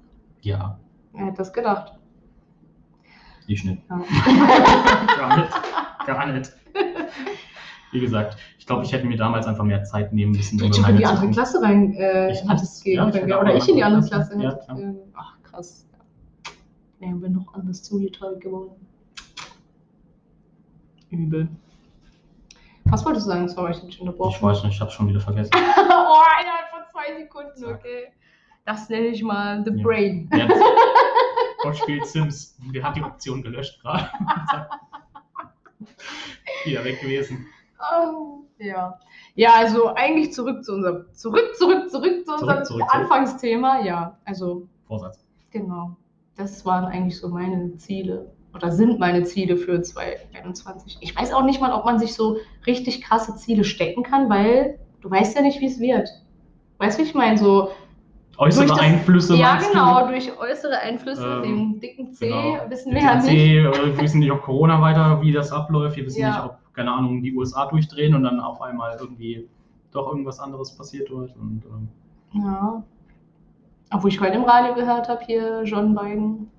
Ja, Wer hätte das gedacht? ich nicht. Ja. Gar nicht. Gar nicht. Wie gesagt, ich glaube, ich hätte mir damals einfach mehr Zeit nehmen müssen. Du hättest in die andere Klasse rein äh, Ich hättest hätte- gehen ja, ich Ja, oder ich in die andere Klasse ja, hätte. ähm, ach, krass. Wären wir noch anders zugeteilt geworden. Übel. Was wolltest du sagen? Sorry, ich hab dich unterbrochen. Ich weiß nicht, ich habe schon wieder vergessen. oh, innerhalb von zwei Sekunden, Zack. okay. Das nenne ich mal The Ja. Brain. Jetzt. Gott spielt Sims. Der hat die Option gelöscht gerade. wieder weg gewesen. Oh, ja. Ja, also eigentlich zurück zu unserem, zurück, zurück, zurück zu unserem zurück, zurück. Anfangsthema. Ja, also Vorsatz. Genau. Das waren eigentlich so meine Ziele oder sind meine Ziele für 2021. Ich weiß auch nicht mal, ob man sich so richtig krasse Ziele stecken kann, weil du weißt ja nicht, wie es wird. Weißt du, wie ich meine? So, Äußere das- Einflüsse ja, genau, du? durch äußere Einflüsse, Ähm, den dicken C, genau. wissen wir ja dem nicht. C, äh, wir wissen nicht, ob Corona weiter, wie das abläuft. Wir wissen Ja. nicht, ob, keine Ahnung, die USA durchdrehen und dann auf einmal irgendwie doch irgendwas anderes passiert wird. Und, ähm, Ja. Obwohl ich heute im Radio gehört habe, hier John Biden.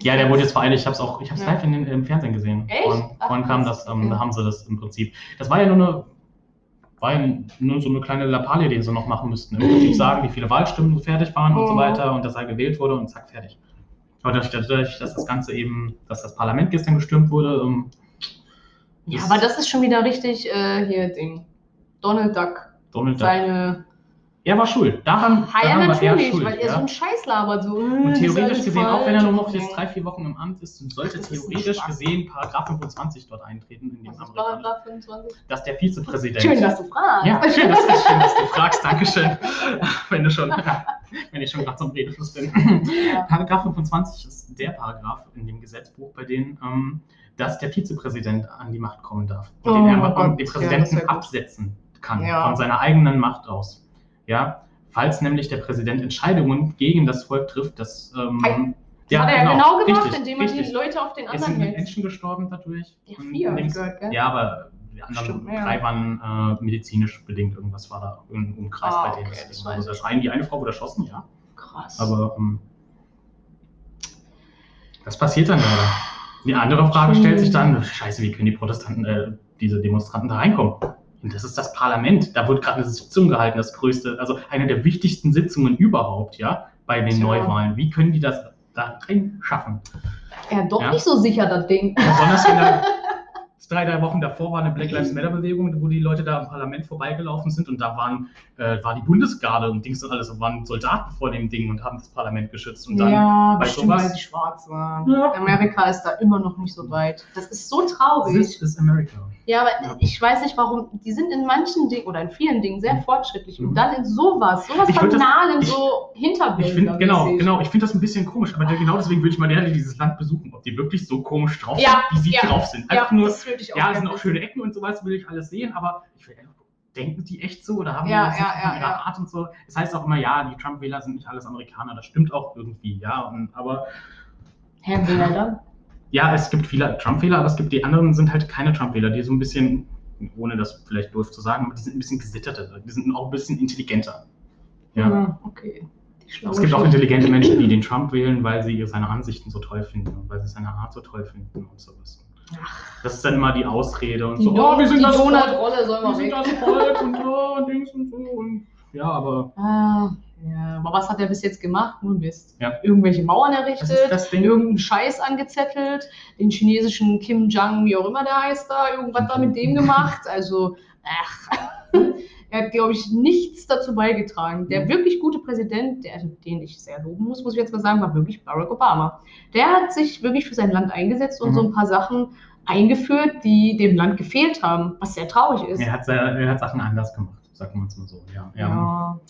ja, der wurde jetzt vereidigt. Ich habe es auch, ich habe es Ja. live in den, im Fernsehen gesehen. Echt? Vorhin, Ach, vorhin kam das, ähm, Okay. da haben sie das im Prinzip. Das war ja nur eine, war ja nur so eine kleine Lappalie, den sie noch machen müssten. Im Prinzip sagen, wie viele Wahlstimmen fertig waren und so Mhm. weiter und dass er gewählt wurde und zack, fertig. Aber dadurch, dass das Ganze eben, dass das Parlament gestern gestürmt wurde, ähm, Ja, aber das ist schon wieder richtig äh, hier Ding. Donald Duck. Donald Duck. Seine. Er war schuld. Daran, Ah, ja, daran war er schuld. weil er ja. so einen Scheiß labert. So, Und theoretisch gesehen, auch wenn er nur noch jetzt drei, vier Wochen im Amt ist, sollte ein theoretisch gesehen Paragraph 25 dort eintreten, in dem Was Paragraph 25? dass der Vizepräsident. Schön, dass du fragst. Ja, schön, dass, schön, dass du fragst. Dankeschön. Wenn du schon, wenn ich schon gerade zum Redefluss bin. Ja. Paragraph 25 ist der Paragraph in dem Gesetzbuch, bei dem ähm, dass der Vizepräsident an die Macht kommen darf. Und Oh den er Gott, den ja, Präsidenten gut. absetzen kann Ja. von seiner eigenen Macht aus. Ja, falls nämlich der Präsident Entscheidungen gegen das Volk trifft, das ähm, Das hat er ja genau gemacht, richtig, indem er die. Leute auf den Es anderen sind hält. Menschen gestorben dadurch. Ja, vier, links- gehört, gell? Ja, aber die anderen Stimmt, ja. drei waren äh, medizinisch bedingt. Irgendwas war da im Umkreis Ah, bei denen. okay, das also das eine, die eine Frau wurde erschossen, ja. Krass. Aber ähm, das passiert dann leider. Die andere Frage stellt sich dann, scheiße, wie können die Protestanten, äh, diese Demonstranten da reinkommen? Und das ist das Parlament. Da wird gerade eine Sitzung gehalten, das größte, also eine der wichtigsten Sitzungen überhaupt, ja, bei den Tja. Neuwahlen. Wie können die das da reinschaffen? Ja, doch Ja. nicht so sicher, das Ding. Besonders wenn da drei, drei Wochen davor war eine Black Lives Matter Bewegung, wo die Leute da im Parlament vorbeigelaufen sind und da waren, äh, war die Bundesgarde und Dings und alles, und waren Soldaten vor dem Ding und haben das Parlament geschützt. Und dann, ja, bei bestimmt, sowas- weil sie schwarz waren. Ja. Amerika ist da immer noch nicht so weit. Das ist so traurig. this is America. Ja, aber Ja. ich weiß nicht warum. Die sind in manchen Dingen oder in vielen Dingen sehr Mhm. fortschrittlich Mhm. und dann in sowas, sowas ich- so finde, genau, genau, ich finde das ein bisschen komisch, aber genau deswegen würde ich mal gerne dieses Land besuchen, ob die wirklich so komisch drauf Ja, sind, wie sie ja, drauf sind. Ja, Einfach nur, das würde ich auch ja, es sind auch schöne Ecken und sowas, will ich alles sehen, aber ich will einfach, denken die echt so oder haben Ja, die das ja, ja, ihrer. Art und so? Das heißt auch immer, ja, die Trump-Wähler sind nicht alles Amerikaner, das stimmt auch irgendwie, ja, und, aber Herr Wähler. Ja, es gibt viele Trump-Wähler, aber es gibt die anderen sind halt keine Trump-Wähler, die so ein bisschen, ohne das vielleicht doof zu sagen, aber die sind ein bisschen gesitterter, die sind auch ein bisschen intelligenter. Ja. Ja, okay. Die schlaue Es gibt auch intelligente Menschen, die den Trump wählen, weil sie seine Ansichten so toll finden und weil sie seine Art so toll finden und sowas. Das ist dann immer die Ausrede und Die, so, Don oh, wir sind die das Donald-Rolle soll wir mal sind das Volk und so und Dings und so und ja, aber Ah, ja, aber was hat er bis jetzt gemacht? Nur Mist. Ja. Irgendwelche Mauern das errichtet, das Ding. irgendeinen Scheiß angezettelt, den chinesischen Kim Jong, wie auch immer der heißt da, irgendwas da mit dem gemacht. Also, ach. Er hat, glaube ich, nichts dazu beigetragen. Der Mhm. wirklich gute Präsident, der, also den ich sehr loben muss, muss ich jetzt mal sagen, war wirklich Barack Obama. Der hat sich wirklich für sein Land eingesetzt und Mhm. so ein paar Sachen eingeführt, die dem Land gefehlt haben, was sehr traurig ist. Er hat, er hat Sachen anders gemacht, sagen wir es mal so. Ja, ja. Ja.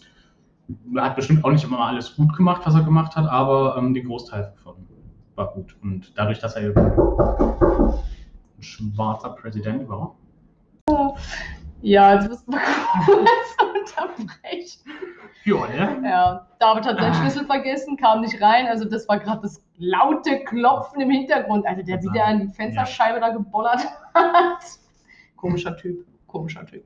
Er hat bestimmt auch nicht immer alles gut gemacht, was er gemacht hat, aber ähm, den Großteil davon war gut. Und dadurch, dass er ein schwarzer Präsident war, Ja, jetzt müssen wir kurz unterbrechen. ja, ne? Ja, David hat seinen Ah. Schlüssel vergessen, kam nicht rein. Also das war gerade das laute Klopfen im Hintergrund. Also der wieder sein. an die Fensterscheibe da gebollert hat. Komischer Typ, komischer Typ.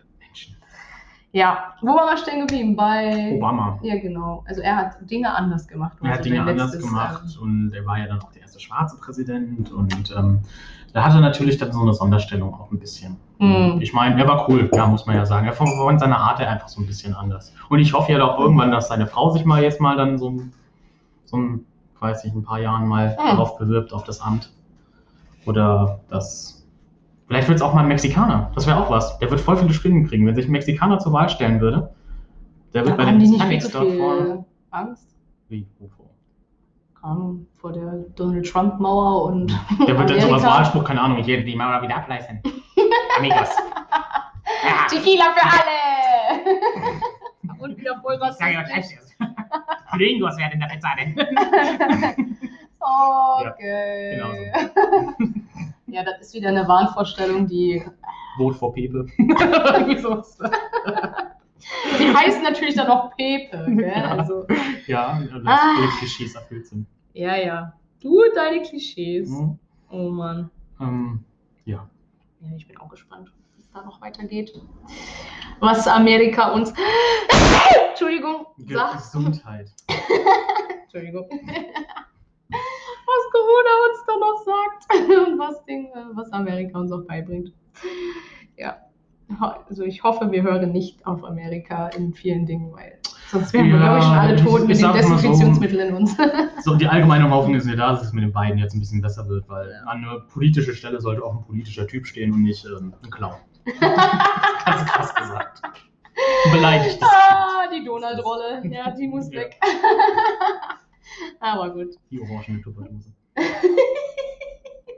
Ja, wo waren wir stehen geblieben? Bei Obama. Ja, genau. Also er hat Dinge anders gemacht. Er hat Also Dinge anders letztes, gemacht ähm, und er war ja dann auch der erste schwarze Präsident und ähm, da hatte natürlich dann so eine Sonderstellung auch ein bisschen. Mhm. Ich meine, er war cool, ja, muss man ja sagen. Er war von seiner Art her einfach so ein bisschen anders. Und ich hoffe ja doch irgendwann, dass seine Frau sich mal jetzt mal dann so, ein- so ein, weiß ich, ein paar Jahren mal Mhm. darauf bewirbt, auf das Amt. Oder das. Vielleicht wird es auch mal ein Mexikaner. Das wäre auch was. Der wird voll viele Stimmen kriegen. Wenn sich ein Mexikaner zur Wahl stellen würde, der wird da bei den Hispanics vorne. viel Angst. Wie? Wovor? Ahnung, vor der Donald Trump Mauer und Der wird dann so Amerika. Wahlspruch, keine Ahnung, ich werde die Mauer wieder abreißen. Amigos. Ja. Tequila für alle! und wieder voll was. Sag ich euch, scheiße. Gringos werden da bezahlen. Okay. genau ja, das ist wieder eine Wahnvorstellung, die. Vote for sowas. Die heißen natürlich dann auch Pepe, gell? Ja. Also, Ja, also dass Ah. alle Klischees erfüllt sind. ja, ja. Du und deine Klischees. Mhm. Oh Mann. Ähm, ja. Ja, ich bin auch gespannt, wie es da noch weitergeht. Was Amerika uns. Entschuldigung, sagt. Gesundheit. Entschuldigung. Was Corona uns da noch sagt und was, äh, was Amerika uns auch beibringt. Ja. Also ich hoffe, wir hören nicht auf Amerika in vielen Dingen, weil sonst wären wir, Ja, glaube ich, schon alle tot mit den mal so. Desinfektionsmitteln in uns. So, die allgemeine Hoffnung ist ja da, dass es mit den beiden jetzt ein bisschen besser wird, weil an einer politischen Stelle sollte auch ein politischer Typ stehen und nicht ähm, ein Clown. Ganz krass gesagt. Beleidigt ah, die Donald-Rolle. Ja, die muss Ja. weg. Aber gut. Die orangene Tupperdose.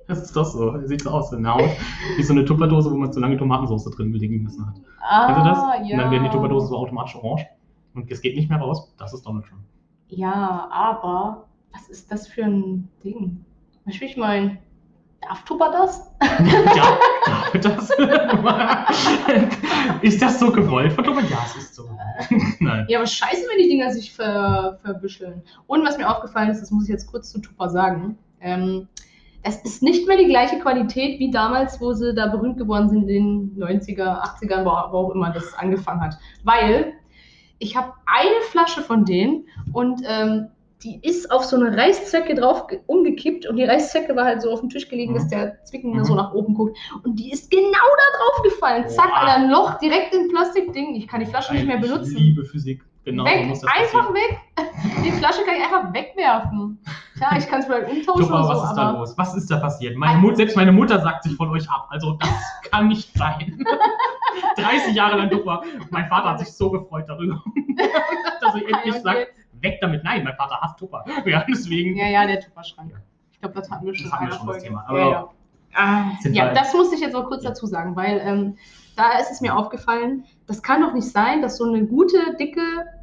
Das ist doch so. Sieht so aus. Haut. Wie so eine Tupperdose, wo man zu lange Tomatensauce drin liegen lassen hat. Ah, Kennst du das? ja. Und dann werden die Tupperdosen so automatisch orange. Und es geht nicht mehr raus. Das ist Donald Trump. Ja, aber was ist das für ein Ding? Du, wie ich meine? Darf Tupper das? ja, darf das? ist das so gewollt von Tupper? Ja, es ist so. Nein. Ja, aber scheiße, wenn die Dinger sich ver, verbüscheln. Und was mir aufgefallen ist, das muss ich jetzt kurz zu Tupper sagen, ähm, es ist nicht mehr die gleiche Qualität wie damals, wo sie da berühmt geworden sind in den 90er, 80ern, wo, wo auch immer das angefangen hat. Weil ich habe eine Flasche von denen und ähm, die ist auf so eine Reißzwecke drauf ge- umgekippt und die Reißzwecke war halt so auf dem Tisch gelegen, Mhm. dass der Zwicken Mhm. so nach oben guckt. Und die ist genau da drauf gefallen. Zack, Boah. Alter, ein Loch direkt in Plastikding. Ich kann die Flasche nicht mehr Ich benutzen. liebe Physik. Genau so weg, das einfach passieren. weg. Die Flasche kann ich einfach wegwerfen. Tja, ich kann es vielleicht umtauschen Tupper, oder was so, ist da los? Was ist da passiert? Meine Mut, selbst meine Mutter sagt sich von euch ab. Also das kann nicht sein. 30 Jahre lang Tupper. Mein Vater hat sich so gefreut darüber. dass ich endlich okay. Weg damit. Nein, mein Vater hasst Tupper. Ja, deswegen. ja, ja, der Tupperschrank. Ich glaube, das hatten wir schon Das hatten wir schon, das. Thema. Aber ja, ja. Ah, sind ja, wir- das musste ich jetzt noch kurz Ja. dazu sagen, weil ähm, da ist es mir aufgefallen, das kann doch nicht sein, dass so eine gute, dicke,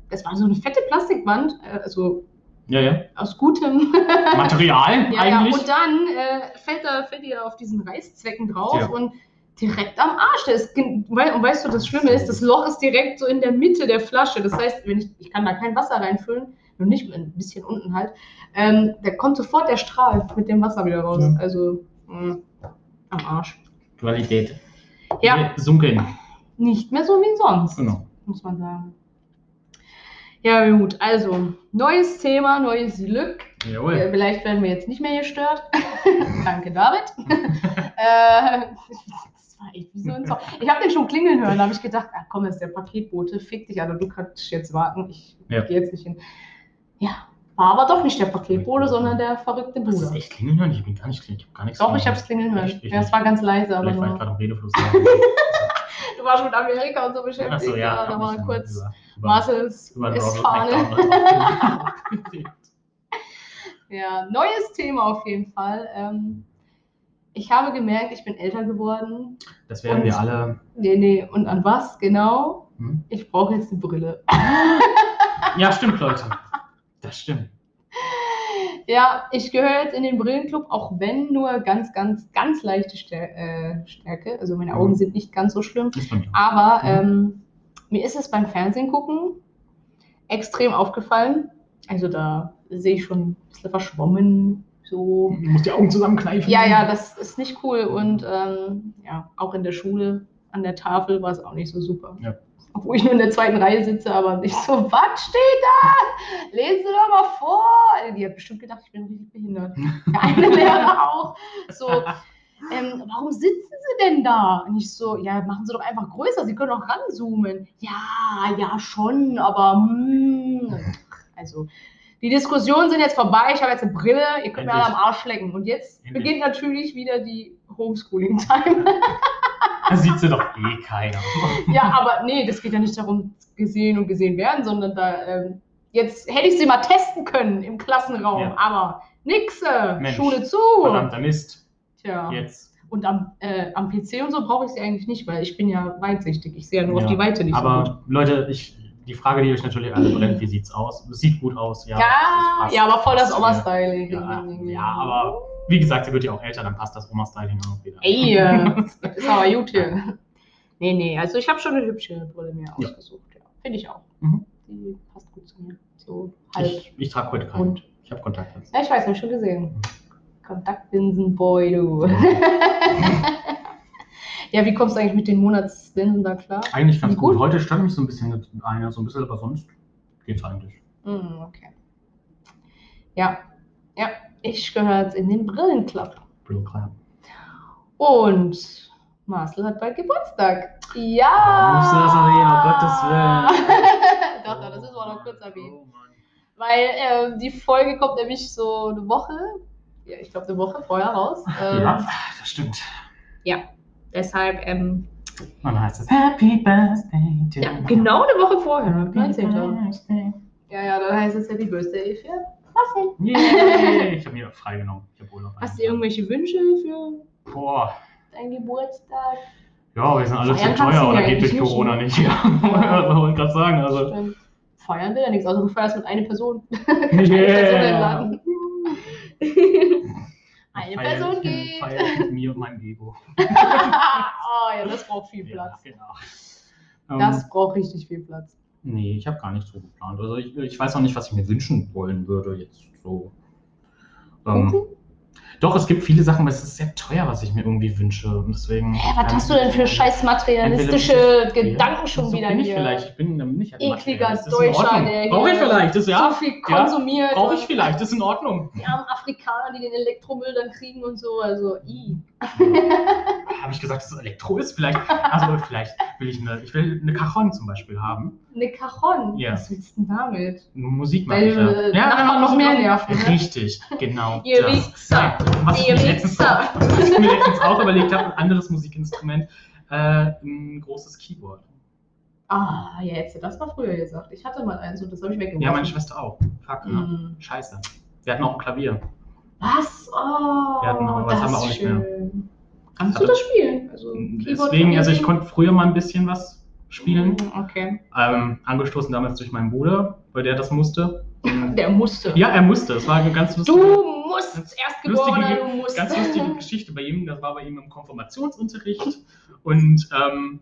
das war so eine fette Plastikwand, äh, also Ja, ja. aus gutem Material Ja, ja, eigentlich. und dann äh, fällt, da, fällt die da auf diesen Reißzwecken drauf Ja. und direkt am Arsch. Der ist, und weißt du, das Schlimme ist, das Loch ist direkt so in der Mitte der Flasche. Das heißt, wenn ich, ich kann da kein Wasser reinfüllen, nur nicht ein bisschen unten halt, ähm, da kommt sofort der Strahl mit dem Wasser wieder raus. Ja. Also mh, am Arsch. Qualität. Ja, Wir Sunken. nicht mehr so wie sonst, Genau. muss man sagen. Ja, gut, also neues Thema, neues Glück. Äh, Jawohl. Vielleicht werden wir jetzt nicht mehr gestört. Danke, David. äh, war echt wie so ein Song. Ich habe den schon klingeln hören, da habe ich gedacht, ach komm, das ist der Paketbote, fick dich, Alter, du kannst jetzt warten, ich Ja. gehe jetzt nicht hin. Ja, war aber doch nicht der Paketbote, sondern der verrückte Das ist Bruder. echt klingeln hören? Ich habe ihn gar nicht klingeln. Ich hab gar nichts Doch, ich habe es klingeln hören. Ich Ja, es war ganz leise, aber war ich gerade im Redefluss. du warst mit Amerika und so beschäftigt. Achso, ja. da hab war kurz über- über- Marcels über. Ja, neues Thema auf jeden Fall. Ähm, ich habe gemerkt, ich bin älter geworden. Das werden wir alle. Nee, nee, und an was genau? Hm? Ich brauche jetzt eine Brille. Ja, stimmt, Leute. Das stimmt. Ja, ich gehöre jetzt in den Brillenclub, auch wenn nur ganz, ganz, ganz leichte äh, Stärke. Also meine Augen Mhm. sind nicht ganz so schlimm. Mir. Aber Mhm. ähm, mir ist es beim Fernsehen gucken extrem aufgefallen. Also da sehe ich schon ein bisschen verschwommen. So. Du musst die Augen zusammenkneifen. Ja, ja, das ist nicht cool. Und ähm, ja, auch in der Schule, an der Tafel war es auch nicht so super. Ja. Obwohl ich nur in der zweiten Reihe sitze, aber nicht so, was steht da? Lesen Sie doch mal vor. Die hat bestimmt gedacht, ich bin richtig behindert. Der eine Lehrer auch. So, ähm, warum sitzen Sie denn da? Und ich so, ja, machen Sie doch einfach größer, Sie können auch ranzoomen. Ja, ja, schon, aber hm. Also, die Diskussionen sind jetzt vorbei, ich habe jetzt eine Brille, ihr könnt mir alle am. Arsch lecken. Und jetzt Endlich. beginnt natürlich wieder die Homeschooling-Time. Das sieht sie doch eh keiner. ja, aber nee, das geht ja nicht darum, gesehen und gesehen werden, sondern da, ähm, jetzt hätte ich sie mal testen können im Klassenraum, Ja. aber nixe, Mensch, Schule zu. Verdammter Mist. Tja. Jetzt. Und am, äh, am PC und so brauche ich sie eigentlich nicht, weil ich bin ja weitsichtig. Ich sehe ja nur Ja, auf die Weite nicht so gut. Aber Leute, ich, die Frage, die euch natürlich alle brennt, wie sieht's aus? Es sieht gut aus, ja. Ja, ja, aber voll das Oma-Styling. Ja, ja, aber wie gesagt, sie wird ja auch älter, dann passt das Oma-Styling auch wieder. Ey, äh, ist aber gut hier. Nee, nee, also ich habe schon eine hübsche Brille mir ausgesucht. Ja. Finde ich auch. Mhm. Die passt gut zu mir. So halb. Ich, ich trage heute keinen. Und? Ich habe Kontaktlinsen. Ja, ich weiß, habe ich schon gesehen. Kontaktlinsen-Boy, du. ja, wie kommst du eigentlich mit den Monatslinsen da klar? Eigentlich ganz gut. gut? Heute stand mich so ein bisschen einer, so ein bisschen, aber sonst geht's eigentlich. Hm, okay. Ja, ja, ich gehöre jetzt in den Brillenclub. Blue Club. Und Marcel hat bald Geburtstag. Ja! Warum musst du das erwähnen? Um Gottes Willen. doch, doch, das ist auch noch kurz erwähnt. Oh. Weil ähm, die Folge kommt nämlich so eine Woche, ja, ich glaube eine Woche vorher raus. Ähm, Ja, das stimmt. Deshalb, ähm, Und dann heißt es Happy Birthday to ja, genau eine Woche vorher, Happy 19. Birthday. Ja, ja, dann heißt es Happy Birthday für Marcel. Yay! Ich habe mir freigenommen. Ich habe Urlaub. Hast du irgendwelche Wünsche für Boah. deinen Geburtstag? Ja, wir sind alle zu teuer oder ja geht durch Corona ne? nicht. Ja, was wollte ich gerade sagen. Also, Stimmt. Feiern will ja nichts, außer du feierst mit einer Person. Eine Person yeah. Eine Feier Person geht. Feier mit mir und meinem Ego. oh ja, das braucht viel Ja, Platz. genau. Ähm, Das braucht richtig viel Platz. Nee, ich habe gar nichts so geplant. Also ich, ich weiß auch nicht, was ich mir wünschen wollen würde jetzt so. Ähm, Kuchen? Doch, es gibt viele Sachen, aber es ist sehr teuer, was ich mir irgendwie wünsche. Und deswegen. Hä, was hast du denn für scheiß materialistische Gedanken schon so wieder bin ich hier? vielleicht. Ich bin, dann bin ich halt Ekliger Deutscher, der Brauche ich vielleicht, das ja. so viel ja, konsumiert. Brauche ich vielleicht, das ist in Ordnung. Die armen Afrikaner, die den Elektromüll dann kriegen und so. Also, i. Habe ich gesagt, dass es Elektro ist? Vielleicht, also vielleicht will ich eine, ich will eine Cajon zum Beispiel haben. Eine Cajon. Ja. Was willst du denn damit? Musik mache ich ja. äh, ja, Nachbarn noch Musik mehr nerven. Ne? Richtig, genau. Ihr. Wichser. Was ich, mir letztens, was ich mir letztens auch überlegt habe, ein anderes Musikinstrument, äh, ein großes Keyboard. Ah, ja, jetzt das mal früher gesagt. Ich hatte mal eins und das habe ich weggeworfen. Ja, meine Schwester auch. Fuck, ne? Mhm. Scheiße. Wir hatten auch ein Klavier. Was? Oh, Wir hatten aber- das das haben wir auch nicht schön. Kannst Aber- du das spielen? Also, Deswegen, also ich konnte früher mal ein bisschen was spielen. Mhm, Okay. Ähm, angestoßen damals durch meinen Bruder, weil der das musste. Der musste. Ja, er musste. Das war eine ganz lustige, Du musst, Erstgeborener, lustige, du musst. ganz lustige Geschichte bei ihm. Das war bei ihm im Konfirmationsunterricht. Und ähm,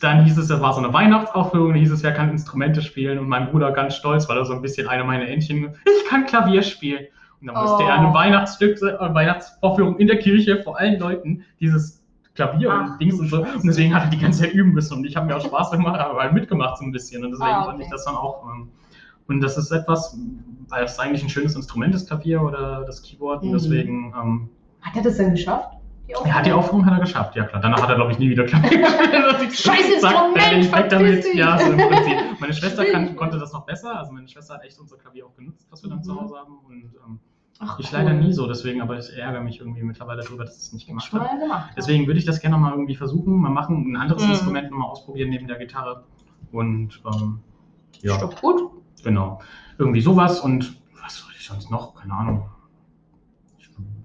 dann hieß es, das war so eine Weihnachtsaufführung, da hieß es, wer kann Instrumente spielen? Und mein Bruder ganz stolz, weil er so ein bisschen eine meiner Entchen, ich kann Klavier spielen. Und dann musste Oh. er eine Weihnachtsstück, äh, Weihnachtsaufführung in der Kirche vor allen Leuten dieses Klavier Ach, und Dings und so. Und deswegen hat er die ganze Zeit üben müssen. Und ich habe mir auch Spaß gemacht, aber halt mitgemacht so ein bisschen. Und deswegen Ah, fand okay. ich das dann auch. Ähm, und das ist etwas, weil es eigentlich ein schönes Instrument ist, Klavier oder das Keyboard. Und Mhm. deswegen, ähm, Hat er das denn geschafft? Er hat die Aufführung hat er geschafft, ja klar. Danach hat er, glaube ich, nie wieder Klavier gespielt. Scheiß Instrument, weg damit. Ja, so im Prinzip. Meine Schwester kann, konnte das noch besser. Also meine Schwester hat echt unser Klavier auch genutzt, was wir dann Mhm. zu Hause haben. Und ähm, Ach, ich cool. leider nie so, deswegen, aber ich ärgere mich irgendwie mittlerweile darüber, dass ich es nicht gemacht habe. Deswegen würde ich das gerne mal irgendwie versuchen, mal machen, ein anderes Mhm. Instrument mal ausprobieren neben der Gitarre. Und ähm, ja. doch gut. genau. Irgendwie sowas und was soll ich sonst noch? Keine Ahnung.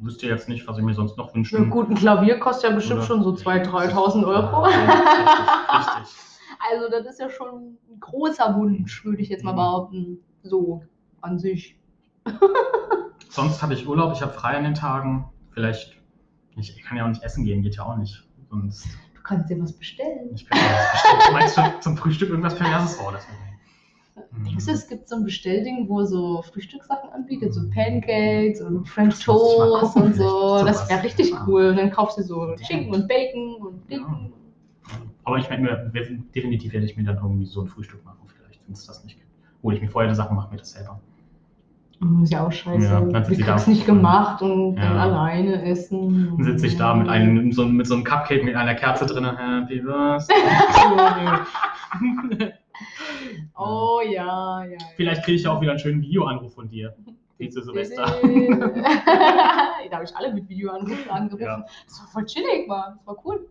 Wüsste jetzt nicht, was ich mir sonst noch wünschen Ein guten Klavier kostet ja bestimmt Oder- schon so 2.000, 3.000 Euro. Ja, richtig, richtig. Also das ist ja schon ein großer Wunsch, würde ich jetzt mal Mhm. behaupten. So, an sich. Sonst habe ich Urlaub, ich habe frei an den Tagen. Vielleicht, ich kann ja auch nicht essen gehen, geht ja auch nicht. Sonst, Du kannst dir was bestellen. ich kann ja was bestimmt, meinst du zum Frühstück irgendwas Perverses? Oh, das wäre Mhm. Denkst du, es gibt so ein Bestellding, wo so Frühstückssachen anbietet, so Pancakes und French ich Toast und so. Das wäre richtig Ja. cool. Und dann kaufst du so Ja. Schinken und Bacon und Dinken. Aber ich mir, definitiv werde ich mir dann irgendwie so ein Frühstück machen, vielleicht, wenn es das nicht gibt. Hole ich mir vorher die Sachen, mache mir das selber. Mm, Ist ja auch scheiße. Ja, dann da kriegst auf- nicht gemacht und dann Ja. alleine essen. Dann sitze ich da mit einem, so, mit so einem Cupcake mit einer Kerze drin. Happy Birthday. Oh ja, ja. ja. Vielleicht kriege ich ja auch wieder einen schönen Videoanruf von dir. Zu Silvester. da habe ich alle mit Videoanrufen angerufen. Ja. Das war voll chillig, Mann. Das war cool.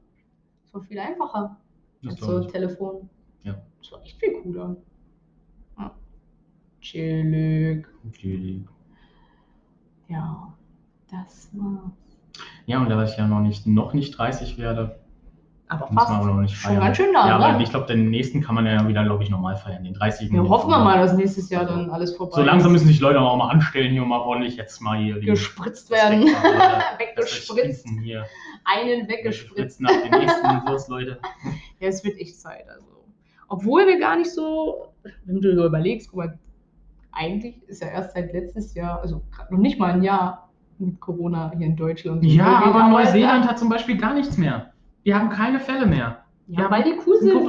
Das war viel einfacher Das als so ich. Telefon. Ja. Das war echt viel cooler. Ja. Chillig. Natürlich. Ja, das war. Ja, und da ich ja noch nicht, noch nicht 30 werde, Aber fast. auch noch nicht Schon feiern. ganz schön nah, Ja, ne? aber ich glaube, den nächsten kann man ja wieder, glaube ich, normal feiern. Den 30. Wir hoffen wir mal, dass nächstes Jahr dann alles vorbei So langsam müssen sich Leute auch mal anstellen, hier mal ordentlich jetzt mal hier gespritzt werden. Weggespritzt. Hier. Einen Gespritzt weggespritzt. nach dem nächsten los, Leute. Ja, es wird echt Zeit. Also. Obwohl wir gar nicht so, wenn du so überlegst, guck mal, eigentlich ist ja erst seit letztes Jahr, also noch nicht mal ein Jahr mit Corona hier in Deutschland. Ja, aber Neuseeland ja, hat zum Beispiel gar nichts mehr. Die haben keine Fälle mehr. Ja, weil die cool Die sind.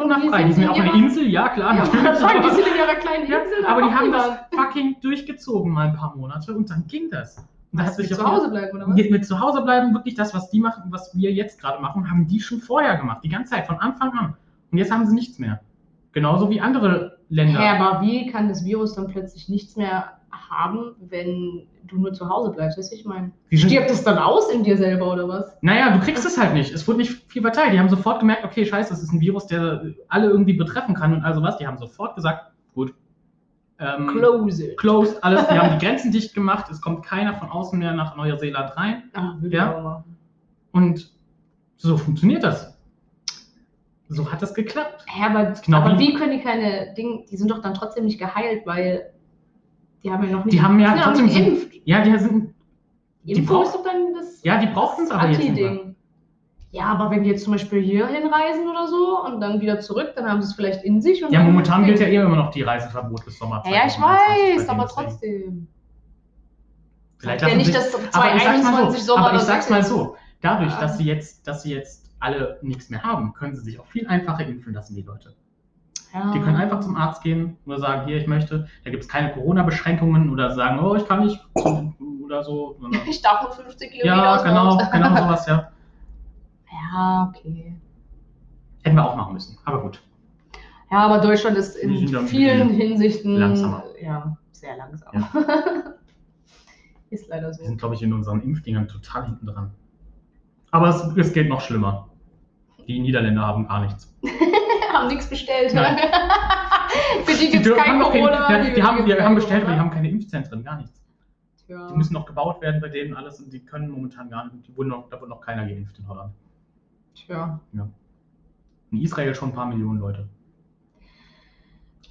Die sind auf in einer Insel, ja klar. Ja, natürlich, sagen, die aber- sind in ihrer kleinen Ja, Insel. da aber die haben das fucking durchgezogen mal ein paar Monate und dann ging das. Und da hat Dass wir sich zu Hause bleiben, oder was? mit, mit zu Hause bleiben, wirklich das, was die machen, was wir jetzt gerade machen, haben die schon vorher gemacht, die ganze Zeit, von Anfang an. Und jetzt haben sie nichts mehr. Genauso wie andere Länder. Ja, aber wie kann das Virus dann plötzlich nichts mehr haben, wenn du nur zu Hause bleibst? Weißt du, ich meine, stirbt es dann aus in dir selber oder was? Naja, du kriegst es halt nicht. Es wurde nicht viel verteilt. Die haben sofort gemerkt, okay, scheiße, das ist ein Virus, der alle irgendwie betreffen kann und also was. Die haben sofort gesagt, gut. Ähm, Close it. Closed, alles. Die haben die Grenzen dicht gemacht. Es kommt keiner von außen mehr nach Neuseeland rein. Ah, würde Ja. Und so funktioniert das. So hat das geklappt. Ja, aber, Genau aber wie- wie können die keine Dinge, die sind doch dann trotzdem nicht geheilt, weil die haben ja noch nicht, Die haben ja sind trotzdem geimpft. Ja, die sind. Die Impfung brauch- ist doch dann das Ja, die brauchten es aber jetzt nicht mehr. Ja, aber wenn die jetzt zum Beispiel hier hinreisen oder so und dann wieder zurück, dann haben sie es vielleicht in sich. Und Ja, momentan gilt ja eh immer noch die Reiseverbot bis Sommer. Ja, ja, ich 2021 weiß, aber trotzdem. Vielleicht ja nicht, sich- dass aber ich sag's mal 2021 so, Sommer aber ich sag's mal so, dadurch, dass sie jetzt, dass sie jetzt alle nichts mehr haben, können sie sich auch viel einfacher impfen lassen, die Leute. Ja. Die können einfach zum Arzt gehen oder sagen, hier, ich möchte, da gibt es keine Corona-Beschränkungen oder sagen, oh, ich kann nicht oder so. sondern- Ich darf nur 50 Kilometer Ja, genau, Haus. genau sowas, ja. Ja, okay. Hätten wir auch machen müssen, aber gut. Ja, aber Deutschland ist Wir in vielen Hinsichten langsamer. Ja, sehr langsam. ist leider Wir so. sind, glaube ich, in unseren Impfdingern total hinten dran. Aber es, es geht noch schlimmer. Die Niederländer haben gar nichts. haben nichts bestellt. Nein. Für die gibt es kein keine- Corona. ja, die, haben, die haben bestellt, aber die haben keine Impfzentren, gar nichts. Tja. Die müssen noch gebaut werden bei denen alles und die können momentan gar nicht. Die wurden noch, da wurde noch keiner geimpft in Holland. Tja. In Israel schon ein paar Millionen Leute.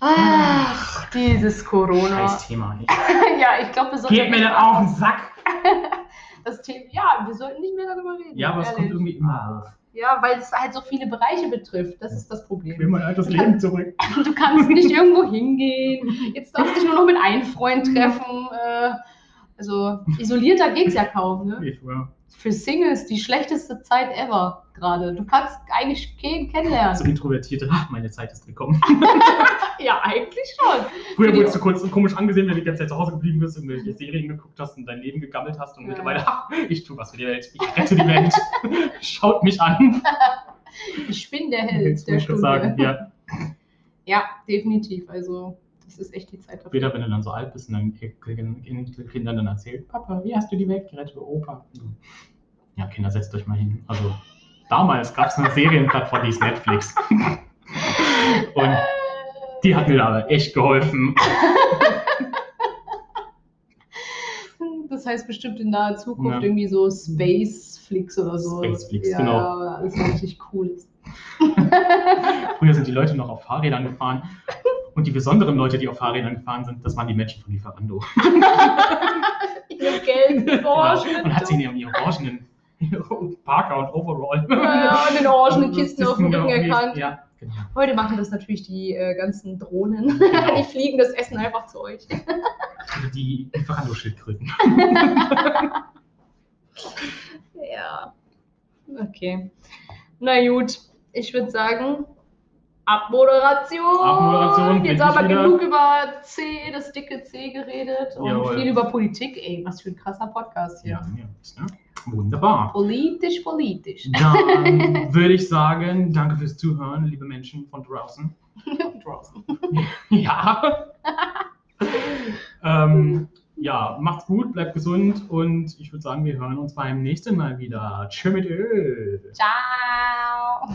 Ach, dieses Corona. Scheiß Thema. Ich, ja, ich glaube, wir sollten. geht mir dann auf den Sack. Das Thema, ja, wir sollten nicht mehr darüber reden. Ja, aber es ehrlich. kommt irgendwie immer auf. Ja, weil es halt so viele Bereiche betrifft. Das ist das Ich Problem. will mein altes Leben zurück. Du kannst nicht irgendwo hingehen. Jetzt darfst du dich nur noch mit einem Freund treffen. Äh, also isolierter geht's ja kaum. Ne? Ich. Für Singles die schlechteste Zeit ever gerade. Du kannst eigentlich keinen kennenlernen. So introvertierte, ach, meine Zeit ist gekommen. Ja, eigentlich schon. Früher wurdest du kurz komisch angesehen, wenn du die ganze Zeit zu Hause geblieben bist und irgendwelche Serien geguckt hast und dein Leben gegammelt hast und Ja. mittlerweile, ach, ich tue was für die Welt. Ich rette die Welt. Schaut mich an. Ich bin der Held der Stunde. sagen. Ja. Ja, definitiv. Also, das ist echt die Zeit dafür. Später, wenn du dann so alt bist und Kin- Kindern dann erzählt, Papa, wie hast du die Welt gerettet? Opa. Ja, Kinder, setzt euch mal hin. Also, damals gab es eine Serienplattform, die ist Netflix. Und die hat mir da aber echt geholfen. Das heißt bestimmt in naher Zukunft Ja. irgendwie so Spaceflix oder so. Spaceflix, ja, genau. Alles richtig cool ist. Früher sind die Leute noch auf Fahrrädern gefahren. Und die besonderen Leute, die auf Fahrrädern gefahren sind, das waren die Menschen von Lieferando. Einem gelben, orangen. Genau. Und hat sie in ihrem orangenen Parker und Overall. Ja, und den orangenen Kisten auf dem Kisten Rücken genau, erkannt. Ja, genau. Heute machen das natürlich die äh, ganzen Drohnen. Genau. Die fliegen das Essen einfach zu euch. Die Lieferando-Schildkröten. Ja. Okay. Na gut, ich würde sagen, Abmoderation. Abmoderation, Jetzt haben wir genug über C, das dicke C geredet und Jawohl. viel über Politik. Ey, was für ein krasser Podcast hier. Ja, ja, ne? Wunderbar. Politisch, politisch. Dann würde ich sagen, danke fürs Zuhören, liebe Menschen von draußen. Draußen. Ja. ähm, ja, macht's gut, bleibt gesund und ich würde sagen, wir hören uns beim nächsten Mal wieder. Tschö mit Öl. Ciao.